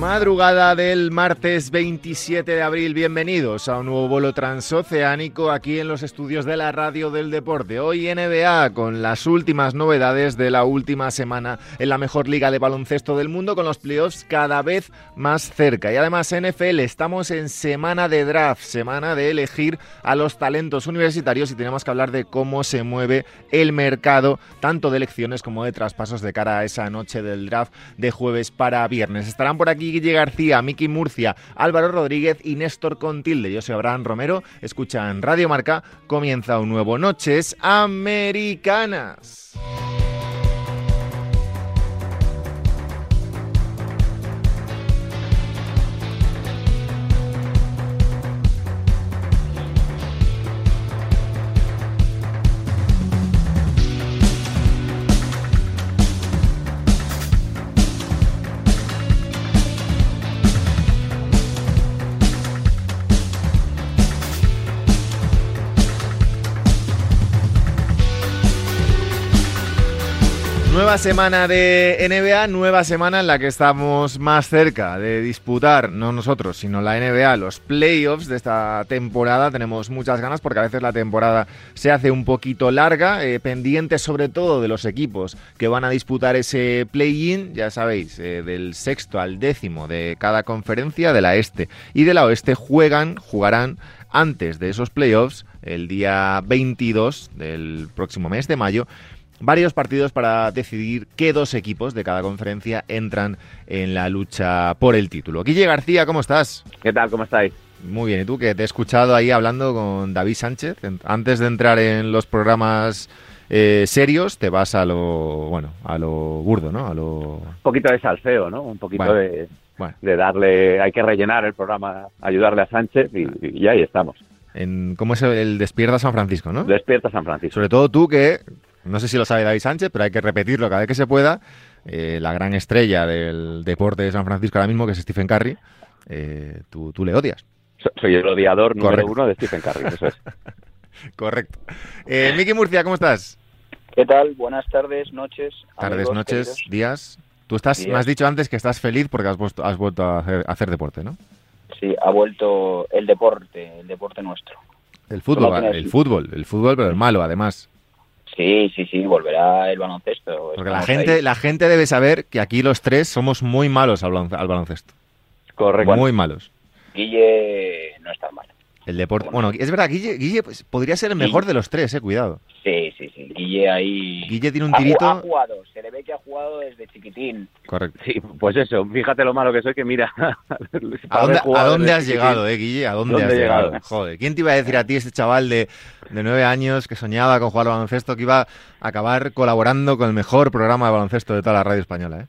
Madrugada del martes 27 de abril, bienvenidos a un nuevo vuelo transoceánico aquí en los estudios de la Radio del Deporte. Hoy NBA con las últimas novedades de la última semana en la mejor liga de baloncesto del mundo con los playoffs cada vez más cerca. Y además NFL, estamos en semana de draft, semana de elegir a los talentos universitarios y tenemos que hablar de cómo se mueve el mercado tanto de elecciones como de traspasos de cara a esa noche del draft de jueves para viernes. Estarán por aquí Guille García, Miki Murcia, Álvaro Rodríguez y Néstor Contilde. Yo soy Abraham Romero. Escuchan Radio Marca. Comienza un nuevo Noches Americanas. Nueva semana de NBA, nueva semana en la que estamos más cerca de disputar, no nosotros, sino la NBA, los playoffs de esta temporada. Tenemos muchas ganas porque a veces la temporada se hace un poquito larga, eh, pendiente sobre todo de los equipos que van a disputar ese play-in, ya sabéis, eh, del sexto al décimo de cada conferencia, de la este y de la oeste, juegan, jugarán antes de esos playoffs, el día 22 del próximo mes de mayo, varios partidos para decidir qué dos equipos de cada conferencia entran en la lucha por el título. Guille García, ¿cómo estás? ¿Qué tal? ¿Cómo estáis? Muy bien, ¿y tú que te he escuchado ahí hablando con David Sánchez? Antes de entrar en los programas eh, serios, te vas a lo, bueno, a lo burdo, ¿no? A lo... Un poquito de salseo, ¿no? Un poquito de, de darle, hay que rellenar el programa, ayudarle a Sánchez y, y ahí estamos. En, ¿Cómo es el Despierta San Francisco, no? Despierta San Francisco. Sobre todo tú que no sé si lo sabe David Sánchez, pero hay que repetirlo cada vez que se pueda. Eh, la gran estrella del deporte de San Francisco ahora mismo, que es Stephen Curry, eh, tú, le odias. Soy el odiador número uno de Stephen Curry, eso es. Correcto. Eh, Miki Murcia, ¿cómo estás? ¿Qué tal? Buenas tardes, noches. Tardes, noches, días. Tú estás, me has dicho antes que estás feliz porque has, has vuelto a hacer, deporte, ¿no? Sí, ha vuelto el deporte, el deporte nuestro. El fútbol, el fútbol, el fútbol, pero el malo, además. Sí, sí, sí, volverá el baloncesto. Porque la gente, la gente debe saber que aquí los tres somos muy malos al, baloncesto. Correcto. Muy malos. Guille no está mal. El deporte. Bueno, es verdad, Guille, Guille pues, podría ser el mejor de los tres, eh, cuidado. Sí, sí, sí. Guille ahí. Guille tiene un tirito. Ha jugado, se le ve que ha jugado desde chiquitín. Correcto. Sí, pues eso, fíjate lo malo que soy, que mira. ¿A dónde, has llegado, eh, Guille? ¿A dónde, has llegado? Joder, ¿quién te iba a decir a ti, este chaval de, de nueve años que soñaba con jugar al baloncesto, que iba a acabar colaborando con el mejor programa de baloncesto de toda la radio española, eh?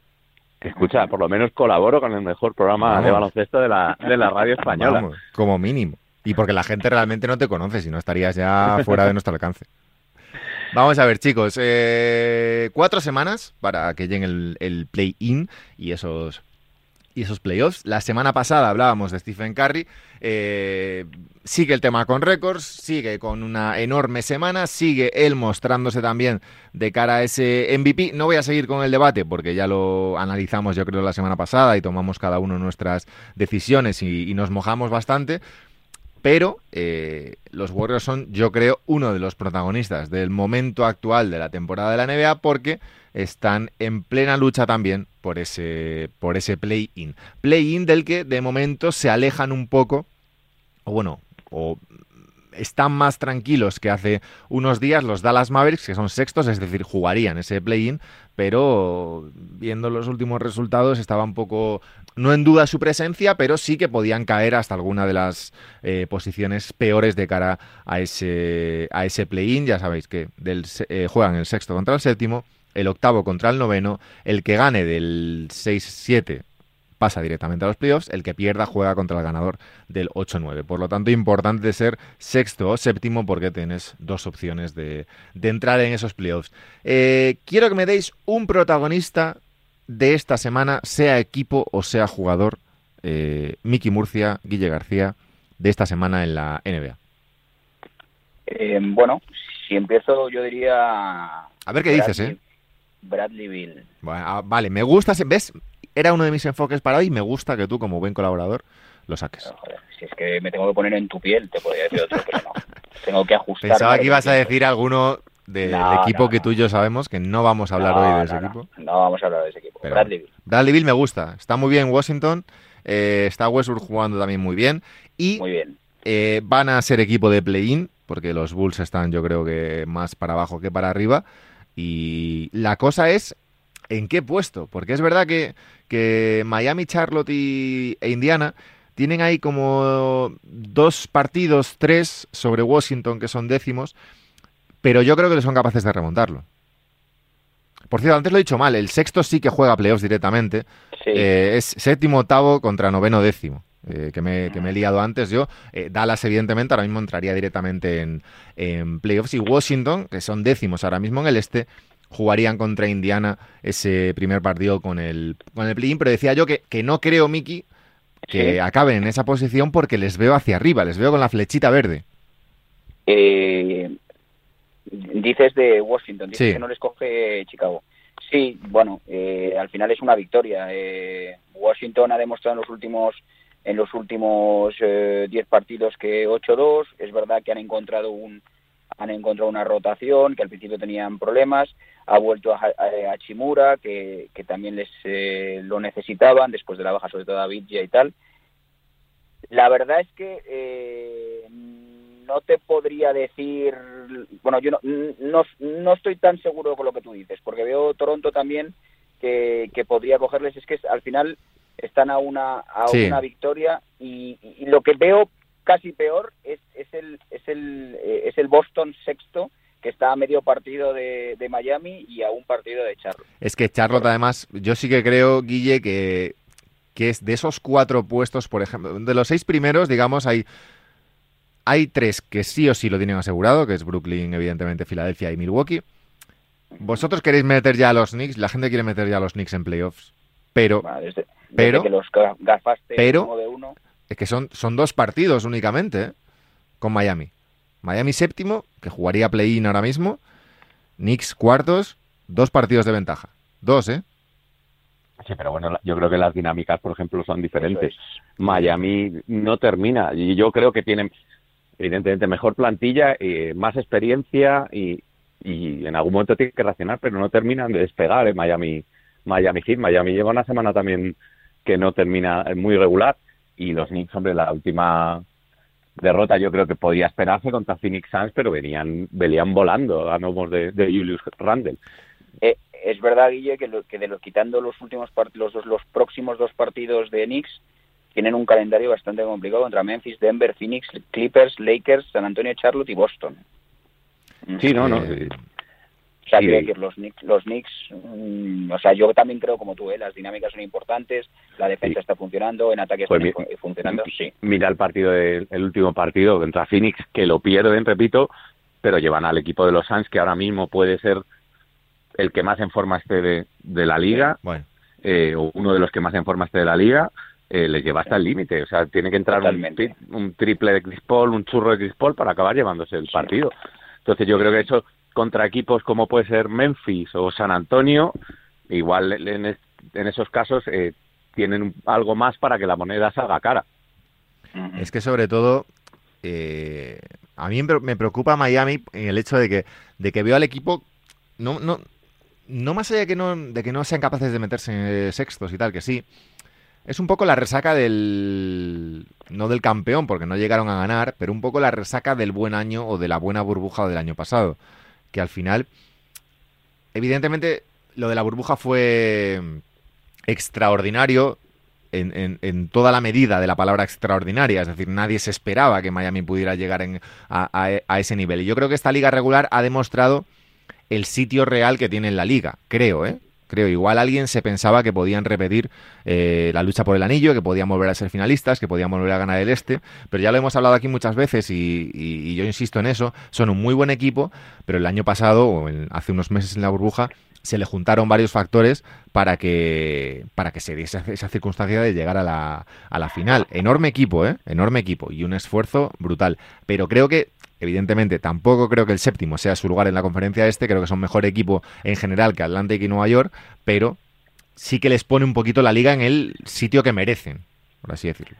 Escucha, por lo menos colaboro con el mejor programa de baloncesto de la, de la radio española. como mínimo. Y porque la gente realmente no te conoce, si no estarías ya fuera de nuestro alcance. Vamos a ver, chicos. Eh, cuatro semanas para que lleguen el, el play-in y esos, y esos playoffs. La semana pasada hablábamos de Stephen Curry. Eh, sigue el tema con récords, sigue con una enorme semana, sigue él mostrándose también de cara a ese MVP. No voy a seguir con el debate porque ya lo analizamos yo creo la semana pasada y tomamos cada uno nuestras decisiones y nos mojamos bastante. Pero eh, los Warriors son, yo creo, uno de los protagonistas del momento actual de la temporada de la NBA porque están en plena lucha también por ese, por ese play-in. Play-in del que de momento se alejan un poco, o bueno, o están más tranquilos que hace unos días los Dallas Mavericks, que son sextos, es decir, jugarían ese play-in, pero viendo los últimos resultados estaba un poco, no en duda su presencia, pero sí que podían caer hasta alguna de las eh, posiciones peores de cara a ese, a ese play-in. Ya sabéis que del, eh, juegan el sexto contra el séptimo, el octavo contra el noveno, el que gane del 6-7 pasa directamente a los playoffs, el que pierda juega contra el ganador del 8-9. Por lo tanto, importante ser sexto o séptimo porque tienes dos opciones de, entrar en esos playoffs. Eh, quiero que me deis un protagonista de esta semana, sea equipo o sea jugador, eh, Miki Murcia, Guille García, de esta semana en la NBA. Eh, bueno, si empiezo, yo diría. A ver qué dices, ¿eh? Bradley Bill. Ah, vale, me gusta. ¿Ves? Era uno de mis enfoques para hoy y me gusta que tú, como buen colaborador, lo saques. si es que me tengo que poner en tu piel, te podría decir otro, pero no. Tengo que ajustar. Pensaba que ibas a decir alguno del equipo que tú y yo sabemos que no vamos a hablar hoy de ese equipo. No vamos a hablar de ese equipo. Bradley Bill. Bradley Bill me gusta. Está muy bien Washington. Eh, está Westbrook jugando también muy bien. Y muy bien. Eh, van a ser equipo de play-in, porque los Bulls están yo creo que más para abajo que para arriba. Y la cosa es en qué puesto, porque es verdad que, que Miami, Charlotte y, e Indiana tienen ahí como dos partidos, tres sobre Washington que son décimos, pero yo creo que son capaces de remontarlo. Por cierto, antes lo he dicho mal, el sexto sí que juega playoffs directamente. Eh, es séptimo, octavo contra noveno, décimo. Eh, que, me, he liado antes yo. Eh, Dallas, evidentemente, ahora mismo entraría directamente en, en, playoffs. Y Washington, que son décimos ahora mismo en el este, jugarían contra Indiana ese primer partido con el, con el play-in. Pero decía yo que, que no creo, Miki, que acaben en esa posición porque les veo hacia arriba, les veo con la flechita verde. Eh, dices de Washington, dices que no les coge Chicago. Sí, bueno, eh, al final es una victoria. Eh, Washington ha demostrado en los últimos en los últimos 10 eh, partidos que 8-2. Es verdad que han encontrado un han encontrado una rotación, que al principio tenían problemas. Ha vuelto a, a, Chimura, que, que, también les lo necesitaban después de la baja, sobre todo a Vidya y tal. La verdad es que no te podría decir, bueno, yo no, no, estoy tan seguro con lo que tú dices, porque veo Toronto también que, podría cogerles, es que al final están a una, a una victoria y, lo que veo casi peor es, es, el, es, el, eh, es el Boston sexto que está a medio partido de, de, Miami y a un partido de Charlotte. Es que Charlotte, además, yo sí que creo, Guille, que, que es de esos cuatro puestos, por ejemplo, de los seis primeros, digamos, hay hay tres que sí o sí lo tienen asegurado, que es Brooklyn, evidentemente, Filadelfia y Milwaukee. Vosotros queréis meter ya a los Knicks, la gente quiere meter ya a los Knicks en playoffs, pero, pero, que los pero es que son, son dos partidos únicamente ¿eh? con Miami. Miami séptimo, que jugaría play-in ahora mismo, Knicks cuartos, dos partidos de ventaja. Dos, ¿eh? Sí, pero bueno, yo creo que las dinámicas, por ejemplo, son diferentes. Miami no termina y yo creo que tienen evidentemente mejor plantilla, y más experiencia y, en algún momento tiene que reaccionar, pero no terminan de despegar en Miami, Miami Heat. Miami lleva una semana también que no termina muy regular y los Knicks, hombre, la última derrota yo creo que podía esperarse contra Phoenix Suns, pero venían, venían volando a nomos de, Julius Randle. Eh, es verdad, Guille, que, que de los, quitando los últimos los, los próximos dos partidos de Knicks, tienen un calendario bastante complicado contra Memphis, Denver, Phoenix, Clippers, Lakers, San Antonio, Charlotte y Boston. Sí, no, no. Eh, o sea, que los Knicks, los Knicks mm, o sea, yo también creo como tú, ¿eh? las dinámicas son importantes, la defensa está funcionando, en ataque pues está funcionando, sí. Mira el partido, el último partido contra Phoenix, que lo pierden, repito, pero llevan al equipo de los Suns, que ahora mismo puede ser el que más en forma esté de, la liga, bueno. eh, o uno de los que más en forma esté de la liga, eh, les lleva hasta el límite. O sea, tiene que entrar un, triple de Chris Paul, un churro de Chris Paul para acabar llevándose el partido. Entonces yo creo que eso contra equipos como puede ser Memphis o San Antonio, igual en, en esos casos eh, tienen algo más para que la moneda salga cara. Es que sobre todo eh, a mí me preocupa Miami en el hecho de que de que veo al equipo no no no más allá de que no de que no sean capaces de meterse en sextos y tal que sí es un poco la resaca del... no del campeón, porque no llegaron a ganar, pero un poco la resaca del buen año o de la buena burbuja del año pasado. Que al final, evidentemente, lo de la burbuja fue extraordinario en, toda la medida de la palabra extraordinaria. Es decir, nadie se esperaba que Miami pudiera llegar a ese nivel. Y yo creo que esta liga regular ha demostrado el sitio real que tiene en la liga, creo, ¿eh? Creo. Igual alguien se pensaba que podían repetir eh, la lucha por el anillo, que podían volver a ser finalistas, que podían volver a ganar el este, pero ya lo hemos hablado aquí muchas veces y, yo insisto en eso, son un muy buen equipo, pero el año pasado, o hace unos meses en la burbuja, se le juntaron varios factores para que, para que se diese esa circunstancia de llegar a la, a la final. Enorme equipo, ¿eh? Enorme equipo y un esfuerzo brutal. Pero creo que, evidentemente, tampoco creo que el séptimo sea su lugar en la conferencia este. Creo que son mejor equipo en general que Atlantic y Nueva York, pero sí que les pone un poquito la liga en el sitio que merecen, por así decirlo.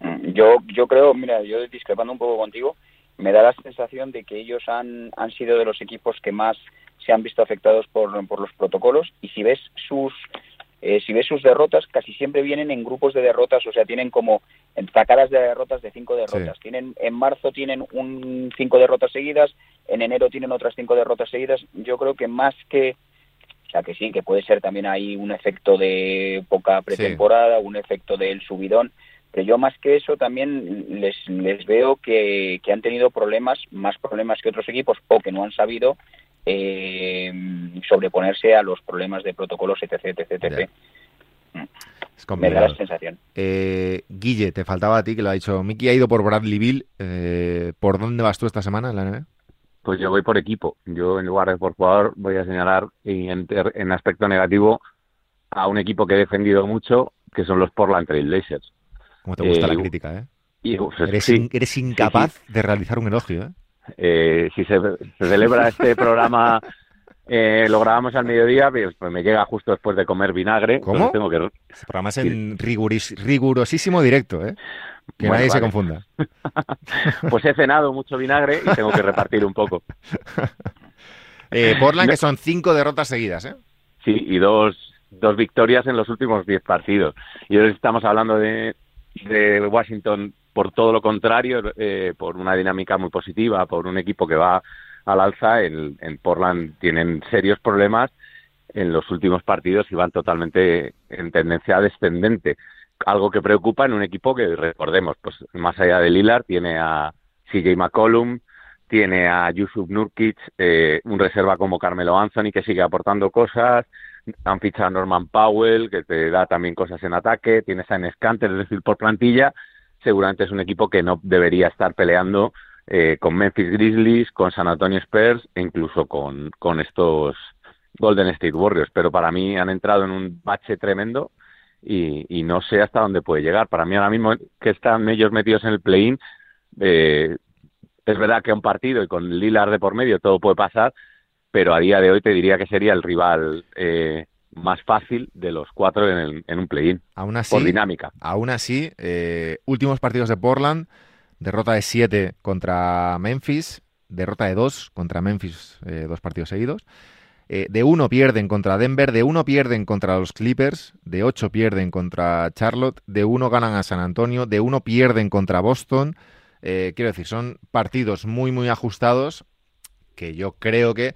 Mm, yo, yo creo, mira, yo discrepando un poco contigo, me da la sensación de que ellos han, han sido de los equipos que más se han visto afectados por, por los protocolos y si ves sus eh, si ves sus derrotas casi siempre vienen en grupos de derrotas o sea tienen como tacadas de derrotas de cinco derrotas. Tienen en marzo tienen un cinco derrotas seguidas en enero tienen otras cinco derrotas seguidas. Yo creo que más que o sea que sí que puede ser también ahí un efecto de poca pretemporada un efecto del subidón pero yo más que eso también les, les veo que, que han tenido problemas, más problemas que otros equipos o que no han sabido eh, sobreponerse a los problemas de protocolos, etc. etc, etc. Me da la sensación. Eh, Guille, te faltaba a ti, que lo ha dicho. Miki ha ido por Bradley Bill. Eh, ¿Por dónde vas tú esta semana en la NBA? Pues yo voy por equipo. Yo, en lugar de por jugador, voy a señalar en, en aspecto negativo a un equipo que he defendido mucho, que son los Portland Trail Blazers. ¿Cómo te gusta la crítica, eh? eres, incapaz de realizar un elogio, ¿eh? Eh, si se, celebra este programa, eh, lo grabamos al mediodía, pues, pues, me llega justo después de comer vinagre. ¿Cómo? Tengo que... Este programa es en rigurosísimo directo, ¿eh? Que nadie se confunda. pues he cenado mucho vinagre y tengo que repartir un poco. Eh, Portland, que son cinco derrotas seguidas, ¿eh? Sí, y dos, dos victorias en los últimos diez partidos. Y hoy estamos hablando de, de Washington por todo lo contrario, eh, por una dinámica muy positiva, por un equipo que va al alza, en, Portland tienen serios problemas en los últimos partidos y van totalmente en tendencia descendente. Algo que preocupa en un equipo que, recordemos, pues más allá de Lillard, tiene a CJ McCollum, tiene a Yusuf Nurkic, eh, un reserva como Carmelo Anthony que sigue aportando cosas, han fichado a Norman Powell que te da también cosas en ataque, tienes a Nescanter, es decir, por plantilla, seguramente es un equipo que no debería estar peleando eh, con Memphis Grizzlies, con San Antonio Spurs e incluso con, con estos Golden State Warriors. Pero para mí han entrado en un bache tremendo y, no sé hasta dónde puede llegar. Para mí ahora mismo que están ellos metidos en el play-in, eh, es verdad que un partido y con Lillard de por medio todo puede pasar, pero a día de hoy te diría que sería el rival eh, más fácil de los cuatro en, un play-in. por dinámica. Aún así, eh, últimos partidos de Portland, derrota de 7 contra Memphis, derrota de 2 contra Memphis, eh, dos partidos seguidos. Eh, de 1 pierden contra Denver, de 1 pierden contra los Clippers, de 8 pierden contra Charlotte, de 1 ganan a San Antonio, de 1 pierden contra Boston. quiero decir, son partidos muy, muy ajustados que yo creo que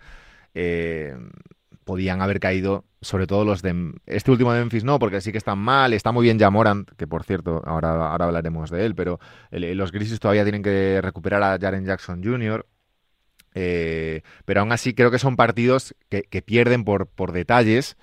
podían haber caído, sobre todo los de... Este último de Memphis no, porque sí que están mal, está muy bien Jamorant, que por cierto, ahora, ahora hablaremos de él, pero los Grizzlies todavía tienen que recuperar a Jaren Jackson Jr., eh, pero aún así creo que son partidos que, que pierden por, por detalles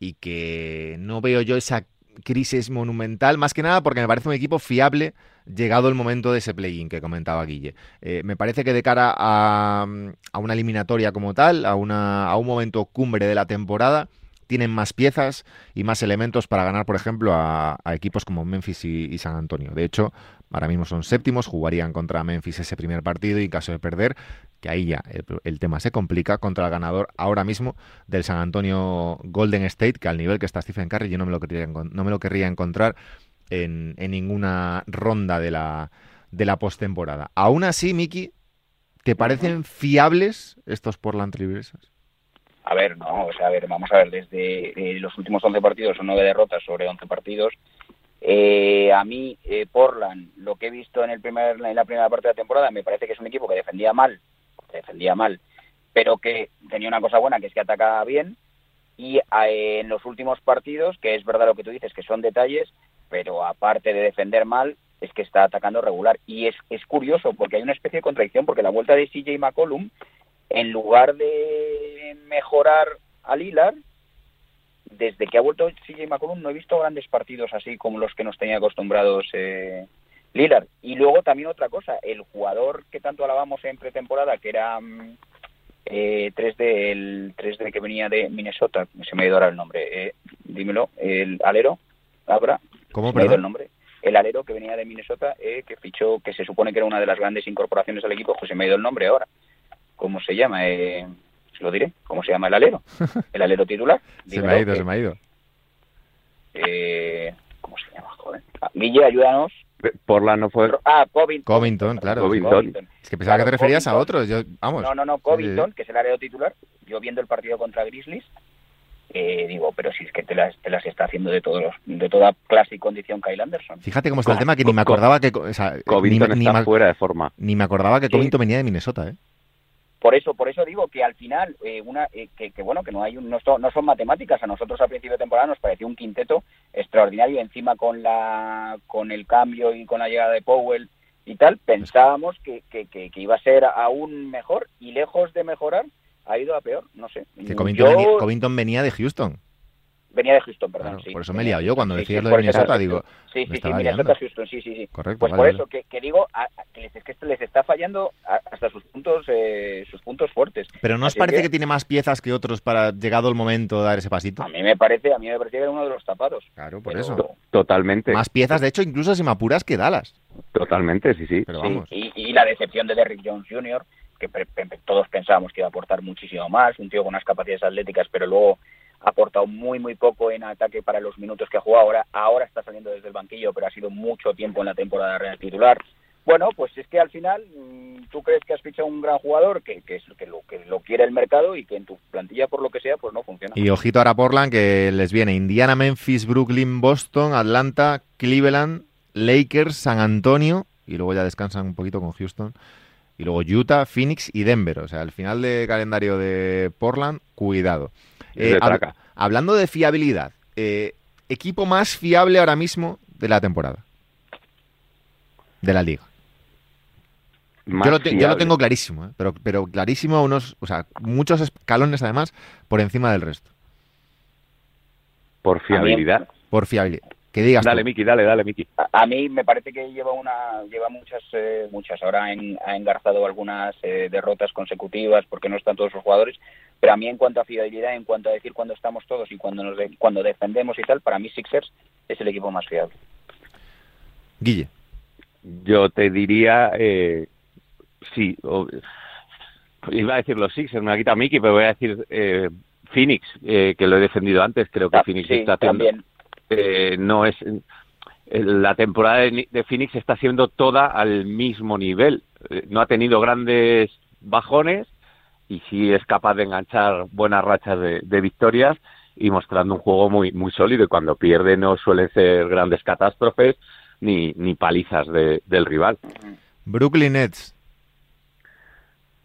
y que no veo yo esa crisis monumental, más que nada porque me parece un equipo fiable llegado el momento de ese play-in que comentaba Guille. Eh, me parece que de cara a, una eliminatoria como tal, a, una, a un momento cumbre de la temporada, tienen más piezas y más elementos para ganar, por ejemplo, a, equipos como Memphis y, San Antonio. De hecho, ahora mismo son séptimos, jugarían contra Memphis ese primer partido y en caso de perder, que ahí ya el, tema se complica, contra el ganador ahora mismo del San Antonio Golden State, que al nivel que está Stephen Curry yo no me lo querría, no me lo querría encontrar en, ninguna ronda de la, de la postemporada. Aún así, Miki, ¿te parecen fiables estos Portland Trailblazers? A ver, no, o sea, a ver, vamos a ver, desde eh, los últimos 11 partidos son 9 derrotas sobre 11 partidos. Eh, a mí, eh, Portland, lo que he visto en, el primer, en la primera parte de la temporada, me parece que es un equipo que defendía mal, defendía mal, pero que tenía una cosa buena, que es que atacaba bien. Y en los últimos partidos, que es verdad lo que tú dices, que son detalles, pero aparte de defender mal, es que está atacando regular. Y es, es curioso, porque hay una especie de contradicción, porque la vuelta de CJ McCollum, en lugar de mejorar a Lillard, desde que ha vuelto CJ McCollum no he visto grandes partidos así como los que nos tenía acostumbrados eh, Lillard. Y luego también otra cosa, el jugador que tanto alabamos en pretemporada, que era mm, eh, 3D, el 3D que venía de Minnesota, se me ha ido ahora el nombre, eh, dímelo, el alero, Abra, ¿Cómo, se me ha ido el nombre. El alero que venía de Minnesota, eh, que fichó, que se supone que era una de las grandes incorporaciones al equipo, pues se me ha ido el nombre ahora. ¿Cómo se llama? Eh, se lo diré. ¿Cómo se llama el alero? El alero titular. se me ha ido, se me ha ido. Eh, ¿Cómo se llama? Joder. Ah, Guille, ayúdanos. Portland no fue. Ah, Covington. Covington, claro. Covington. Es que pensaba que te referías a otros. Yo, vamos. No, no, no, Covington, que es el alero titular. Yo viendo el partido contra Grizzlies, eh, digo, pero si es que te las, te las está haciendo de todos de toda clase y condición Kyle Anderson. Fíjate cómo está el tema, que ni me acordaba que... O sea, Covington ni, está ni, fuera de forma. Ni me acordaba que Sí. Covington venía de Minnesota, ¿eh? Por eso, por eso digo que al final, eh, una, eh, que, que bueno, que no hay un, no, son, no son matemáticas. A nosotros al principio de temporada nos pareció un quinteto extraordinario. Encima con la, con el cambio y con la llegada de Powell y tal, pensábamos que, que, que, que iba a ser aún mejor y lejos de mejorar ha ido a peor. No sé. Que Covington, Yo- venía, Covington venía de Houston. Venía de Houston, perdón. Claro, sí. por eso me he liado yo cuando Sí, decías sí, lo de Minnesota, digo, Sí, sí, sí, Minnesota. Houston, sí, sí, sí. Correcto, Pues vale, por vale. eso que, que digo a- a- que les, es que esto les está fallando a- hasta sus puntos eh, sus puntos fuertes. Pero ¿no os parece que... que- tiene más piezas que otros para, llegado el momento, dar ese pasito? A mí me parece, a mí me parece que era uno de los tapados. Claro, por Pero- eso. To- Totalmente. Más piezas, de hecho, incluso si me apuras que Dallas. Totalmente, sí, sí. Pero Sí, vamos. Y, y la decepción de Derrick Jones Jr., que todos pensábamos que iba a aportar muchísimo más, un tío con unas capacidades atléticas, pero luego ha aportado muy, muy poco en ataque para los minutos que ha jugado. Ahora, ahora está saliendo desde el banquillo, pero ha sido mucho tiempo en la temporada real titular. Bueno, pues es que al final mm, tú crees que has fichado un gran jugador que, que, que, lo, que lo quiere el mercado y que en tu plantilla, por lo que sea, pues no funciona. Y ojito ahora Portland, que les viene Indiana, Memphis, Brooklyn, Boston, Atlanta, Cleveland, Lakers, San Antonio, y luego ya descansan un poquito con Houston. Y luego Utah, Phoenix y Denver. O sea, el final de calendario de Portland, cuidado. Hab- traca. hablando de fiabilidad, eh, equipo más fiable ahora mismo de la temporada. De la liga. Yo lo, te- yo lo fiable. tengo clarísimo, ¿eh? pero, pero clarísimo a unos, o sea, muchos escalones además por encima del resto. Por fiabilidad. Por fiabilidad. Que digas Dale, tú. Miki, dale, dale, Miki. A, a mí me parece que lleva una lleva muchas eh, muchas ahora ha en- ha engarzado algunas eh, derrotas consecutivas porque no están todos los jugadores pero a mí en cuanto a fiabilidad en cuanto a decir cuándo estamos todos y cuando nos de- cuando defendemos y tal para mí Sixers es el equipo más fiable Guille. Yo te diría, eh, sí, o- iba a decir los Sixers, me la quita Miki, pero voy a decir eh, Phoenix, eh, que lo he defendido antes, creo que Ah, Phoenix sí, está haciendo... también eh, no es eh, la temporada de, de Phoenix está siendo toda al mismo nivel Eh, no ha tenido grandes bajones y sí es capaz de enganchar buenas rachas de, de victorias y mostrando un juego muy muy sólido y cuando pierde no suelen ser grandes catástrofes ni, ni palizas de- del rival Brooklyn Nets.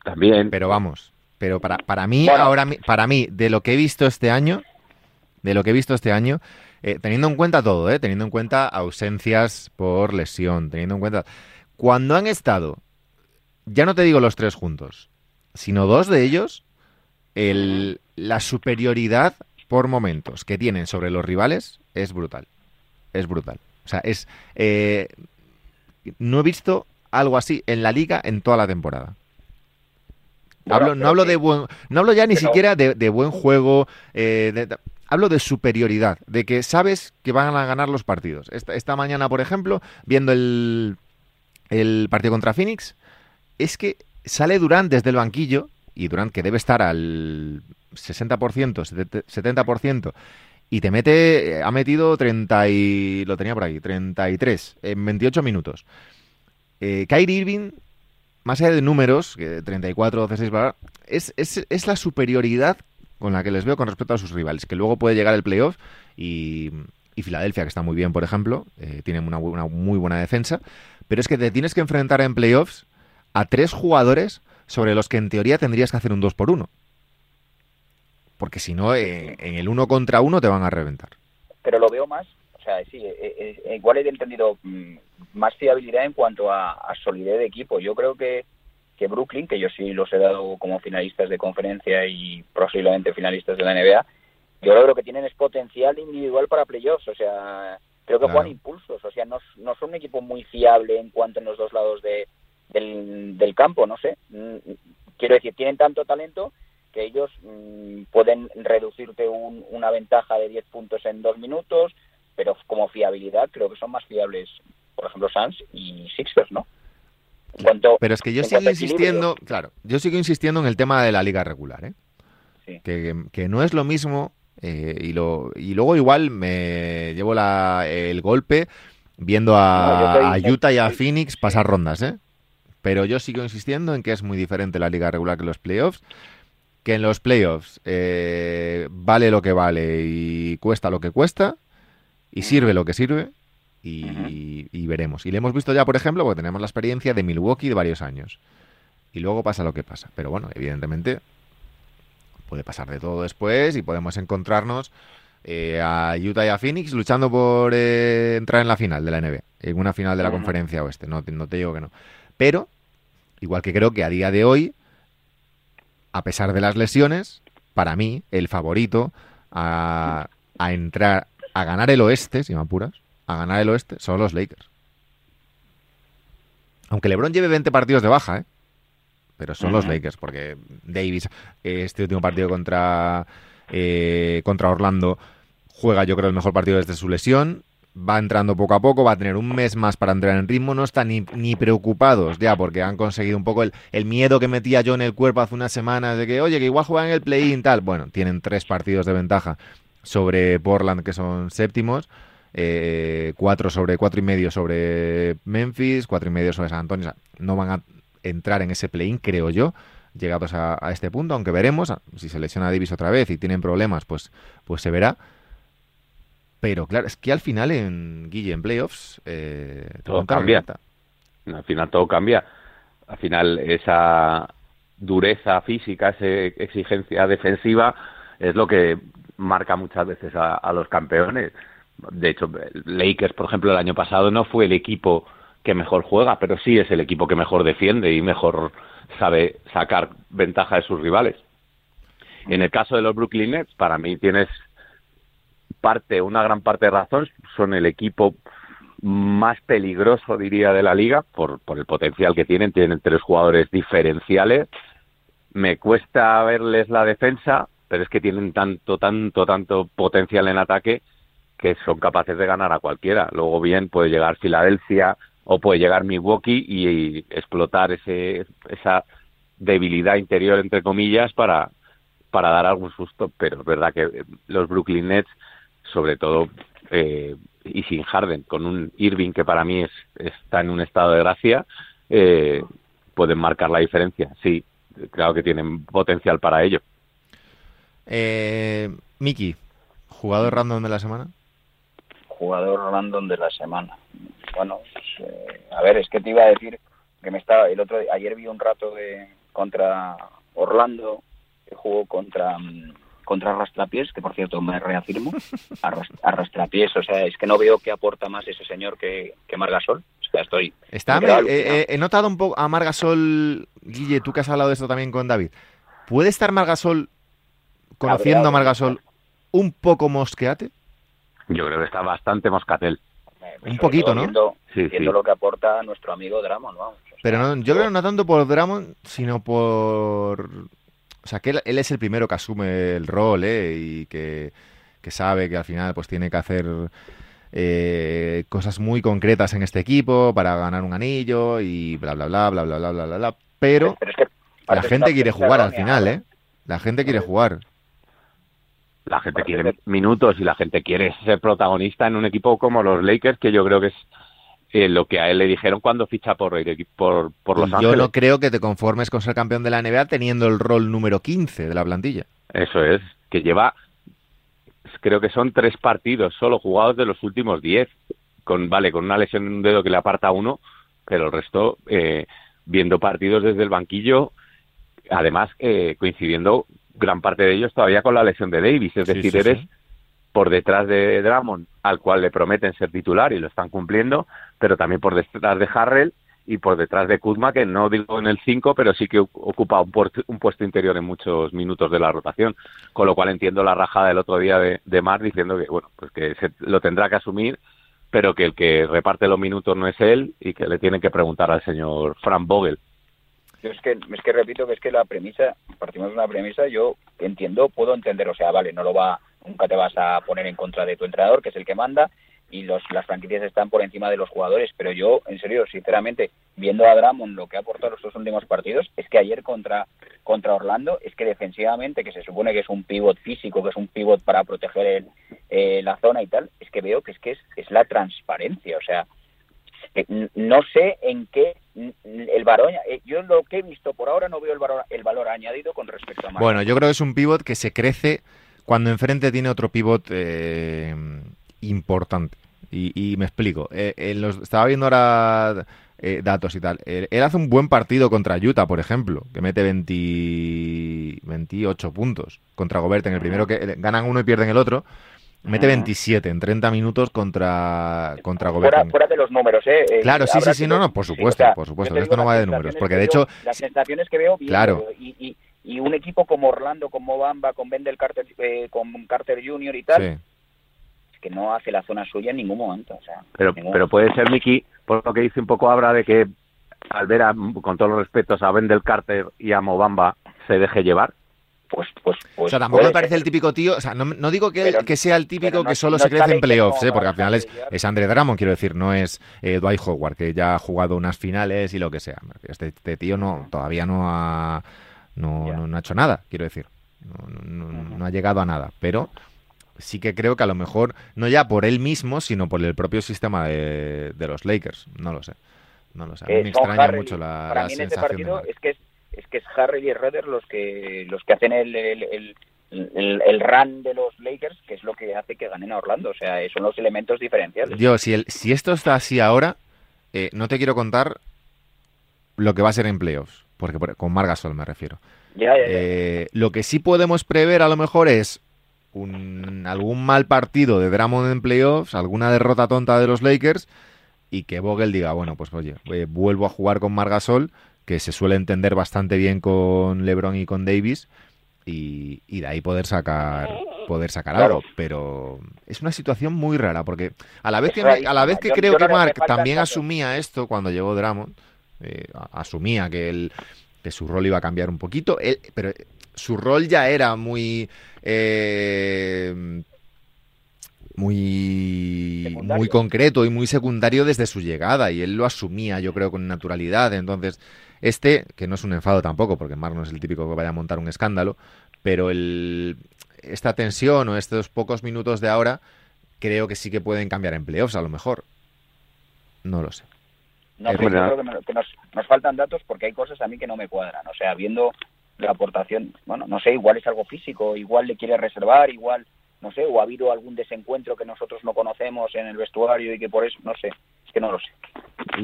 también Pero vamos. Pero para, para mí, Bueno. ahora para mí, de lo que he visto este año, de lo que he visto este año, eh, teniendo en cuenta todo, eh, teniendo en cuenta ausencias por lesión, teniendo en cuenta. Cuando han estado, ya no te digo los tres juntos, sino dos de ellos, el, la superioridad por momentos que tienen sobre los rivales es brutal. Es brutal. O sea, es. eh, no he visto algo así en la liga en toda la temporada. Bueno, Hablo, no hablo que- de buen, no hablo ya ni pero- siquiera de, de buen juego, eh, de- hablo de superioridad, de que sabes que van a ganar los partidos. Esta, mañana, por ejemplo, viendo el, el partido contra Phoenix, es que sale Durant desde el banquillo, y Durant que debe estar al 60%, 70%, y te mete, ha metido 30 y, lo tenía por aquí, 33 en 28 minutos. Eh, Kyrie Irving, más allá de números, que 34, 12, 6, bla, bla, es, es, es la superioridad con la que les veo con respecto a sus rivales, que luego puede llegar el playoff y, Filadelfia, que está muy bien, por ejemplo, eh, tiene una, muy buena defensa, pero es que te tienes que enfrentar en playoffs a tres jugadores sobre los que en teoría tendrías que hacer un 2 por 1 Porque si no, eh, en el uno contra uno te van a reventar. pero lo veo más o sea sí eh, eh, igual he entendido mm, más fiabilidad en cuanto a solidez de equipo yo creo que que Brooklyn, que yo sí los he dado como finalistas de conferencia y posiblemente finalistas de la NBA, yo creo que tienen es potencial individual para playoffs, o sea, creo que Claro. juegan impulsos, o sea, no, no son un equipo muy fiable en cuanto en los dos lados de, del, del campo, no sé. Mm, quiero decir, tienen tanto talento que ellos mm, pueden reducirte una ventaja de 10 puntos en dos minutos, pero como fiabilidad creo que son más fiables, por ejemplo, Suns y Sixers, ¿no? Pero es que yo sigo insistiendo, claro, yo sigo insistiendo en el tema de la liga regular, ¿eh? Que, no es lo mismo eh, y, lo, y luego igual me llevo la, el golpe viendo a, a Utah y a Phoenix pasar rondas, ¿eh? Pero yo sigo insistiendo en que es muy diferente la liga regular que los playoffs que en los playoffs eh, vale lo que vale y cuesta lo que cuesta y sirve lo que sirve y, veremos. Y le hemos visto ya, por ejemplo, porque tenemos la experiencia de Milwaukee de varios años. Y luego pasa lo que pasa. Pero bueno, evidentemente puede pasar de todo después y podemos encontrarnos eh, a Utah y a Phoenix luchando por eh, entrar en la final de la NBA, en una final de la conferencia oeste. No, no te digo que no. Pero, igual que creo que a día de hoy a pesar de las lesiones, para mí, el favorito a, entrar, a ganar el oeste, si me apuras, a ganar el oeste, son los Lakers. Aunque LeBron lleve 20 partidos de baja, ¿eh? Pero son los Lakers, porque Davis, este último partido contra, eh, contra Orlando, juega yo creo el mejor partido desde su lesión va entrando poco a poco, va a tener un mes más para entrar en ritmo, no están ni, ni preocupados ya porque han conseguido un poco el, el, miedo que metía yo en el cuerpo hace unas semanas de que, oye, que igual juegan el play-in tal. Bueno, tienen tres partidos de ventaja sobre Portland que son séptimos, eh, cuatro sobre cuatro y medio sobre Memphis, cuatro y medio sobre San Antonio. no van a entrar en ese play-in, creo yo llegados a, a, este punto, aunque veremos si se lesiona Davis otra vez y tienen problemas, pues, pues se verá. Pero claro, es que al final en Guille, en playoffs, eh, todo, cambia. Al final todo cambia. Al final esa dureza física, esa exigencia defensiva es lo que marca muchas veces a, los campeones. De hecho, Lakers, por ejemplo, el año pasado no fue el equipo que mejor juega, pero sí es el equipo que mejor defiende y mejor sabe sacar ventaja de sus rivales. En el caso de los Brooklyn Nets, para mí tienes parte, una gran parte de razón, son el equipo más peligroso, diría, de la liga, por, por el potencial que tienen. Tienen tres jugadores diferenciales. Me cuesta verles la defensa, pero es que tienen tanto, tanto, tanto potencial en ataque que son capaces de ganar a cualquiera. Luego bien puede llegar Filadelfia o puede llegar Milwaukee y, explotar ese, esa debilidad interior, entre comillas, para, para dar algún susto. Pero es verdad que los Brooklyn Nets sobre todo eh, y sin Harden, con un Irving que para mí es, está en un estado de gracia, eh, pueden marcar la diferencia. Sí, claro que tienen potencial para ello. Eh, Miki, ¿jugador random de la semana? Jugador random de la semana. Bueno, pues, eh, a ver, es que te iba a decir que me estaba el otro ayer vi un rato de contra Orlando que jugó contra mm, contra Arrastrapiés, que por cierto me reafirmo, Arrastrapiés, o sea, es que no veo que aporta más ese señor que, que Margasol. O sea, estoy... Está, eh, eh, he notado un poco a Margasol, Guille, tú que has hablado de esto también con David. ¿Puede estar Margasol, conociendo a Margasol, un poco mosqueate? Yo creo que está bastante moscatel. un poquito, ¿no? Viendo, sí, lo que aporta nuestro amigo Dramon, vamos. Pero no, yo creo que no tanto por Dramon, sino por o sea, que él, es el primero que asume el rol ¿eh? y que, sabe que al final pues tiene que hacer eh, cosas muy concretas en este equipo para ganar un anillo y bla, bla, bla, bla, bla, bla, bla, bla. Pero, la gente quiere jugar al final, ¿eh? La gente quiere jugar. La gente quiere minutos y la gente quiere ser protagonista en un equipo como los Lakers, que yo creo que es lo que a él le dijeron cuando ficha por, por, por Los Ángeles. Yo no creo que te conformes con ser campeón de la NBA teniendo el rol número 15 de la plantilla. Eso es, que lleva, creo que son tres partidos solo jugados de los últimos diez, con, vale, con una lesión en un dedo que le aparta uno, pero el resto eh, viendo partidos desde el banquillo, además eh, coincidiendo gran parte de ellos todavía con la lesión de Davis, es decir, eres por detrás de Drummond, al cual le prometen ser titular y lo están cumpliendo, pero también por detrás de Harrell y por detrás de Kuzma, que no digo en el 5, pero sí que ocupa un, puesto, interior en muchos minutos de la rotación, con lo cual entiendo la rajada del otro día de, de Mar diciendo que, bueno, pues que se, lo tendrá que asumir, pero que el que reparte los minutos no es él y que le tienen que preguntar al señor Frank Vogel. Yo es que, es que repito que es que la premisa, partimos de una premisa, yo entiendo, puedo entender, o sea, vale, no lo va, nunca te vas a poner en contra de tu entrenador, que es el que manda, y los, las franquicias están por encima de los jugadores, pero yo, en serio, sinceramente, viendo a Dramon lo que ha aportado los dos últimos partidos, es que ayer contra, contra Orlando, es que defensivamente, que se supone que es un pivot físico, que es un pivot para proteger eh, la zona y tal, es que veo que es que es, es la transparencia, o sea, no sé en qué el valor, eh, yo lo que he visto por ahora no veo el valor, el valor añadido con respecto a Bueno, yo creo que es un pivot que se crece cuando enfrente tiene otro pivot eh, importante. Y, me explico. Eh, estaba viendo ahora datos y tal. Él, hace un buen partido contra Utah, por ejemplo, que mete 28 puntos contra Gobert en el primero que ganan uno y pierden el otro. Mete 27 en 30 minutos contra, contra Fuera, fuera de los números, ¿eh? eh claro, sí, sí, sí, no, no, por supuesto, por supuesto. Esto no va de números, porque de hecho... Las sensaciones que veo, claro. y, y, un equipo como Orlando, como Bamba, con Bendel Carter, eh, con Carter Jr. y tal, es que no hace la zona suya en ningún momento. O sea, pero, pero puede ser, Miki, por lo que dice un poco Abra, de que al ver, con todos los respetos, a Bendel Carter y a Mobamba se deje llevar pues, pues, pues, o sea, tampoco me parece el típico tío, o sea, no, digo que, que, sea el típico que solo se crece en playoffs, ¿eh? porque al final es, es Andre Drummond, quiero decir, no es eh, Dwight Howard, que ya ha jugado unas finales y lo que sea. Este, este tío no todavía no ha, no, ha hecho nada, quiero decir. No, ha llegado a nada, pero sí que creo que a lo mejor, no ya por él mismo, sino por el propio sistema de, los Lakers. No lo sé. No lo sé. A mí me extraña mucho la, la este sensación. es que es es que es Harry y Redder los que los que hacen el, el, el, run de los Lakers, que es lo que hace que ganen a Orlando. O sea, son los elementos diferenciales. Yo, si, el, si esto está así ahora, eh, no te quiero contar lo que va a ser en playoffs, porque con Margasol me refiero. Eh, lo que sí podemos prever a lo mejor es un, algún mal partido de Drummond en playoffs, alguna derrota tonta de los Lakers y que Vogel diga, bueno, pues oye, eh, vuelvo a jugar con Margasol que se suele entender bastante bien con LeBron y con Davis y, de ahí poder sacar poder sacar algo, pero es una situación muy rara porque a la vez que a la vez que creo que Mark también asumía esto cuando llegó Drummond, eh, asumía que el que su rol iba a cambiar un poquito, él, pero su rol ya era muy eh, muy, muy concreto y muy secundario desde su llegada y él lo asumía yo creo con naturalidad. Entonces este, que no es un enfado tampoco, porque Mark no es el típico que vaya a montar un escándalo, pero el, esta tensión o estos pocos minutos de ahora creo que sí que pueden cambiar en playoffs a lo mejor. No lo sé. No, creo que, nos, nos, faltan datos porque hay cosas a mí que no me cuadran. O sea, viendo la aportación, bueno, no sé, igual es algo físico, igual le quiere reservar, igual, no sé, o ha habido algún desencuentro que nosotros no conocemos en el vestuario y que por eso, no sé, que no lo sé.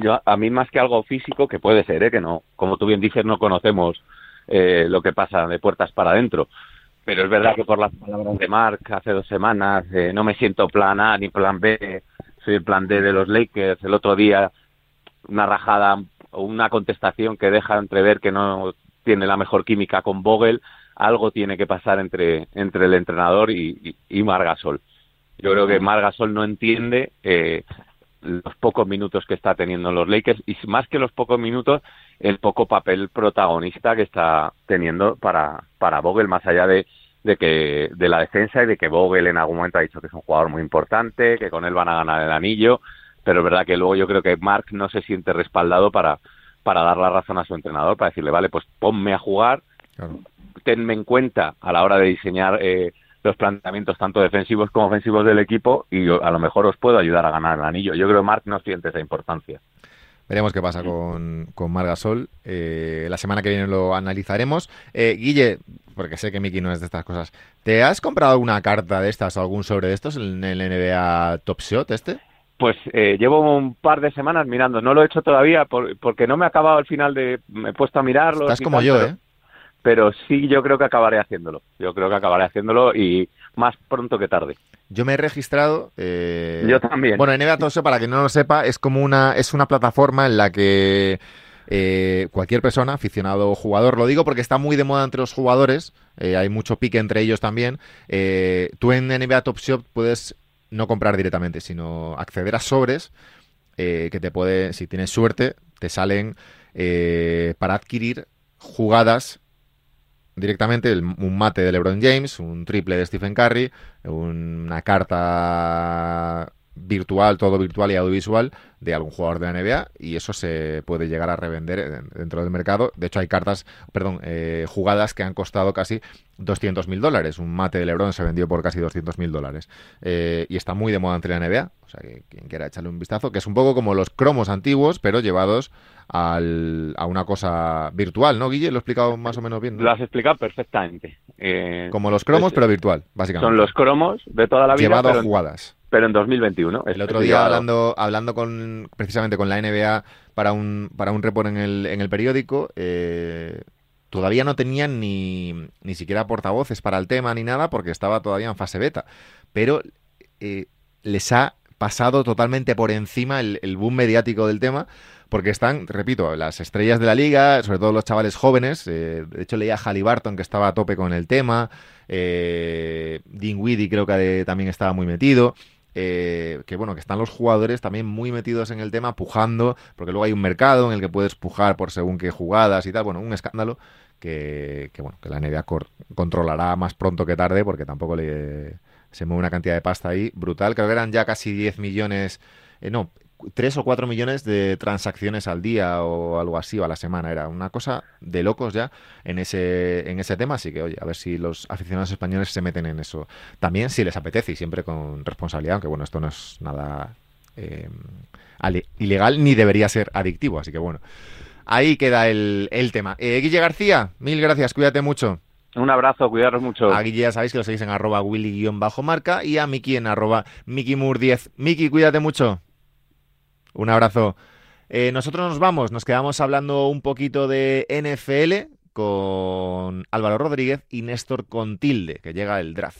Yo, a mí más que algo físico, que puede ser, ¿eh? que no, como tú bien dices, no conocemos eh, lo que pasa de puertas para adentro. Pero es verdad que por las palabras de Mark hace dos semanas, eh, no me siento plan A ni plan B, soy el plan D de los Lakers. El otro día, una rajada o una contestación que deja entrever que no tiene la mejor química con Vogel, algo tiene que pasar entre, entre el entrenador y, y, Margasol. Yo creo que Margasol no entiende eh, los pocos minutos que está teniendo los Lakers y más que los pocos minutos, el poco papel protagonista que está teniendo para, para Vogel, más allá de, de que de la defensa y de que Vogel en algún momento ha dicho que es un jugador muy importante, que con él van a ganar el anillo, pero es verdad que luego yo creo que Mark no se siente respaldado para, para dar la razón a su entrenador, para decirle, vale, pues ponme a jugar, tenme en cuenta a la hora de diseñar eh, los planteamientos tanto defensivos como ofensivos del equipo y a lo mejor os puedo ayudar a ganar el anillo. Yo creo que Marc no siente esa importancia. Veremos qué pasa con, con Margasol. Eh, la semana que viene lo analizaremos. Eh, Guille, porque sé que Miki no es de estas cosas, ¿te has comprado alguna carta de estas o algún sobre de estos en el NBA Top Shot este? Pues eh, llevo un par de semanas mirando. No lo he hecho todavía porque no me ha acabado al final de... Me he puesto a mirarlo. Estás como yo, ¿eh? Pero sí yo creo que acabaré haciéndolo. Yo creo que acabaré haciéndolo y más pronto que tarde. Yo me he registrado. Eh... Yo también. Bueno, NBA Toso, para quien no lo sepa, es como una, es una plataforma en la que eh, cualquier persona, aficionado o jugador, lo digo porque está muy de moda entre los jugadores, eh, hay mucho pique entre ellos también. Eh, tú en NBA Top Shop puedes no comprar directamente, sino acceder a sobres que te puede, si tienes suerte, te salen para adquirir jugadas directamente un mate de LeBron James, un triple de Stephen Curry, una carta virtual, todo virtual y audiovisual de algún jugador de la NBA y eso se puede llegar a revender dentro del mercado. De hecho, hay cartas, perdón, eh, jugadas que han costado casi 200 mil dólares. Un mate de LeBron se vendió por casi 200 mil dólares eh, y está muy de moda entre la NBA. O sea, que quien quiera echarle un vistazo, que es un poco como los cromos antiguos, pero llevados al, a una cosa virtual, ¿no, Guille? Lo he explicado más o menos bien. Lo has explicado perfectamente. Eh, como los cromos, pero virtual, básicamente. Son los cromos de toda la vida. Llevado a jugadas pero en 2021. El otro día hablando, hablando con precisamente con la NBA para un, para un report en el, en el periódico, eh, todavía no tenían ni, ni siquiera portavoces para el tema ni nada porque estaba todavía en fase beta. Pero eh, les ha pasado totalmente por encima el, boom mediático del tema porque están, repito, las estrellas de la liga, sobre todo los chavales jóvenes. Eh, de hecho, leía a Halliburton que estaba a tope con el tema. Eh, Dean creo que también estaba muy metido. Eh, que bueno, que están los jugadores también muy metidos en el tema, pujando, porque luego hay un mercado en el que puedes pujar por según qué jugadas y tal, bueno, un escándalo que, bueno, que la NBA controlará más pronto que tarde, porque tampoco le se mueve una cantidad de pasta ahí brutal, creo que eran ya casi 10 millones, eh, no, 3 o 4 millones de transacciones al día o algo así o a la semana. Era una cosa de locos ya en ese, en ese tema. Así que, oye, a ver si los aficionados españoles se meten en eso. También si les apetece y siempre con responsabilidad, aunque bueno, esto no es nada eh, ilegal ni debería ser adictivo. Así que bueno, ahí queda el, tema. Eh, Guille García, mil gracias, cuídate mucho. Un abrazo, cuidaros mucho. A Guille ya sabéis que lo seguís en arroba willy-marca y a Miki en arroba MikiMur10. Miki, cuídate mucho. Un abrazo. Eh, nosotros nos vamos, nos quedamos hablando un poquito de NFL con Álvaro Rodríguez y Néstor Contilde, que llega el draft.